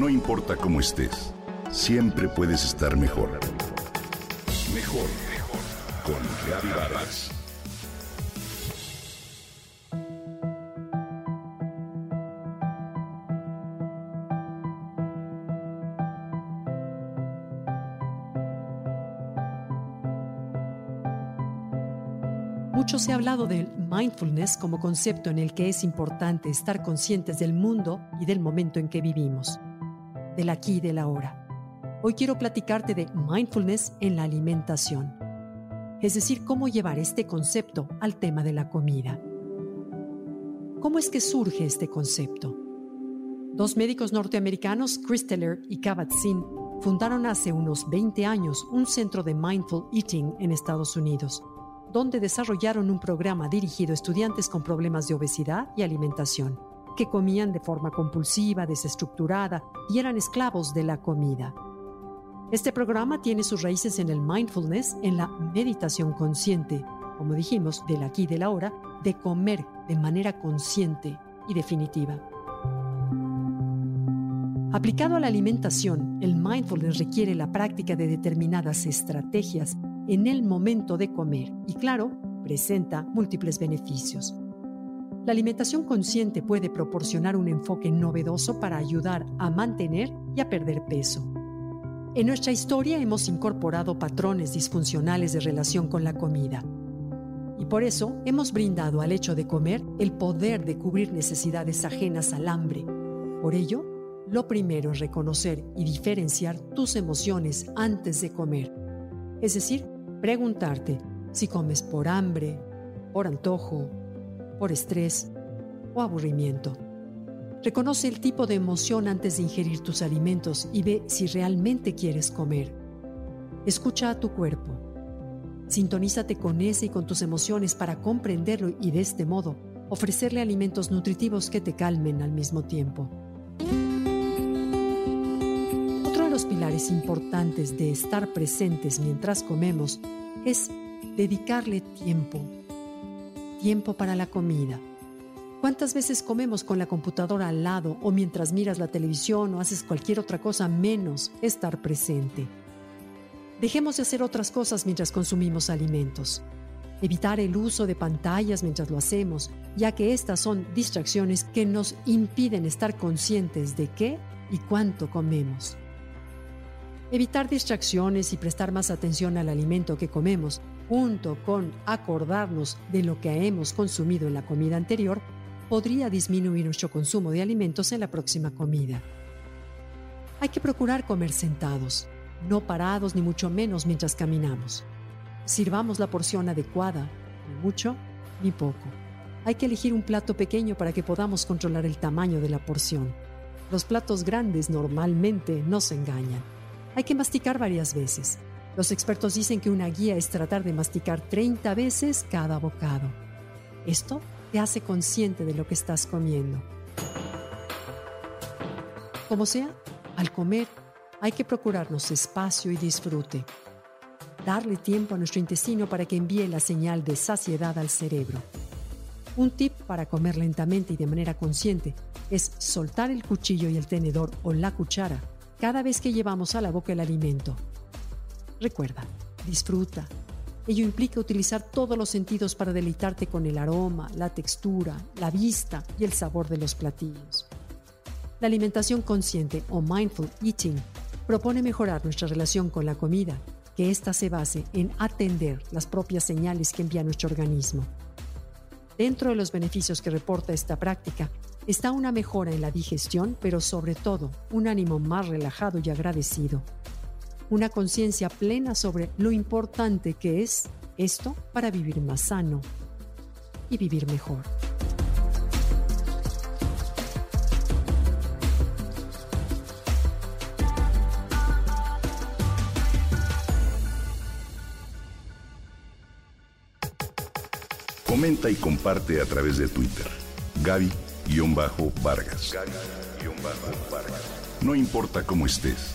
No importa cómo estés, siempre puedes estar mejor. Mejor, mejor. Con Reavivadas. Mucho se ha hablado del mindfulness como concepto en el que es importante estar conscientes del mundo y del momento en que vivimos, del aquí y del ahora. Hoy quiero platicarte de mindfulness en la alimentación, es decir, cómo llevar este concepto al tema de la comida. ¿Cómo es que surge este concepto? Dos médicos norteamericanos, Chris Teller y Kabat-Zinn, fundaron hace unos 20 años un centro de mindful eating en Estados Unidos donde desarrollaron un programa dirigido a estudiantes con problemas de obesidad y alimentación, que comían de forma compulsiva, desestructurada y eran esclavos de la comida. Este programa tiene sus raíces en el mindfulness, en la meditación consciente, como dijimos, del aquí y del ahora, de comer de manera consciente y definitiva. Aplicado a la alimentación, el mindfulness requiere la práctica de determinadas estrategias en el momento de comer y claro, presenta múltiples beneficios. La alimentación consciente puede proporcionar un enfoque novedoso para ayudar a mantener y a perder peso. En nuestra historia hemos incorporado patrones disfuncionales de relación con la comida. Y por eso hemos brindado al hecho de comer el poder de cubrir necesidades ajenas al hambre. Por ello, lo primero es reconocer y diferenciar tus emociones antes de comer. Es decir, Preguntarte si comes por hambre, por antojo, por estrés o aburrimiento. Reconoce el tipo de emoción antes de ingerir tus alimentos y ve si realmente quieres comer. Escucha a tu cuerpo. Sintonízate con ese y con tus emociones para comprenderlo y de este modo ofrecerle alimentos nutritivos que te calmen al mismo tiempo. los pilares importantes de estar presentes mientras comemos es dedicarle tiempo. Tiempo para la comida. ¿Cuántas veces comemos con la computadora al lado o mientras miras la televisión o haces cualquier otra cosa menos estar presente? Dejemos de hacer otras cosas mientras consumimos alimentos. Evitar el uso de pantallas mientras lo hacemos, ya que estas son distracciones que nos impiden estar conscientes de qué y cuánto comemos. Evitar distracciones y prestar más atención al alimento que comemos, junto con acordarnos de lo que hemos consumido en la comida anterior, podría disminuir nuestro consumo de alimentos en la próxima comida. Hay que procurar comer sentados, no parados ni mucho menos mientras caminamos. Sirvamos la porción adecuada, ni mucho ni poco. Hay que elegir un plato pequeño para que podamos controlar el tamaño de la porción. Los platos grandes normalmente nos engañan. Hay que masticar varias veces. Los expertos dicen que una guía es tratar de masticar 30 veces cada bocado. Esto te hace consciente de lo que estás comiendo. Como sea, al comer hay que procurarnos espacio y disfrute. Darle tiempo a nuestro intestino para que envíe la señal de saciedad al cerebro. Un tip para comer lentamente y de manera consciente es soltar el cuchillo y el tenedor o la cuchara cada vez que llevamos a la boca el alimento. Recuerda, disfruta. Ello implica utilizar todos los sentidos para deleitarte con el aroma, la textura, la vista y el sabor de los platillos. La alimentación consciente o mindful eating propone mejorar nuestra relación con la comida, que ésta se base en atender las propias señales que envía nuestro organismo. Dentro de los beneficios que reporta esta práctica está una mejora en la digestión, pero sobre todo un ánimo más relajado y agradecido. Una conciencia plena sobre lo importante que es esto para vivir más sano y vivir mejor. Comenta y comparte a través de Twitter. Gaby Vargas. No importa cómo estés,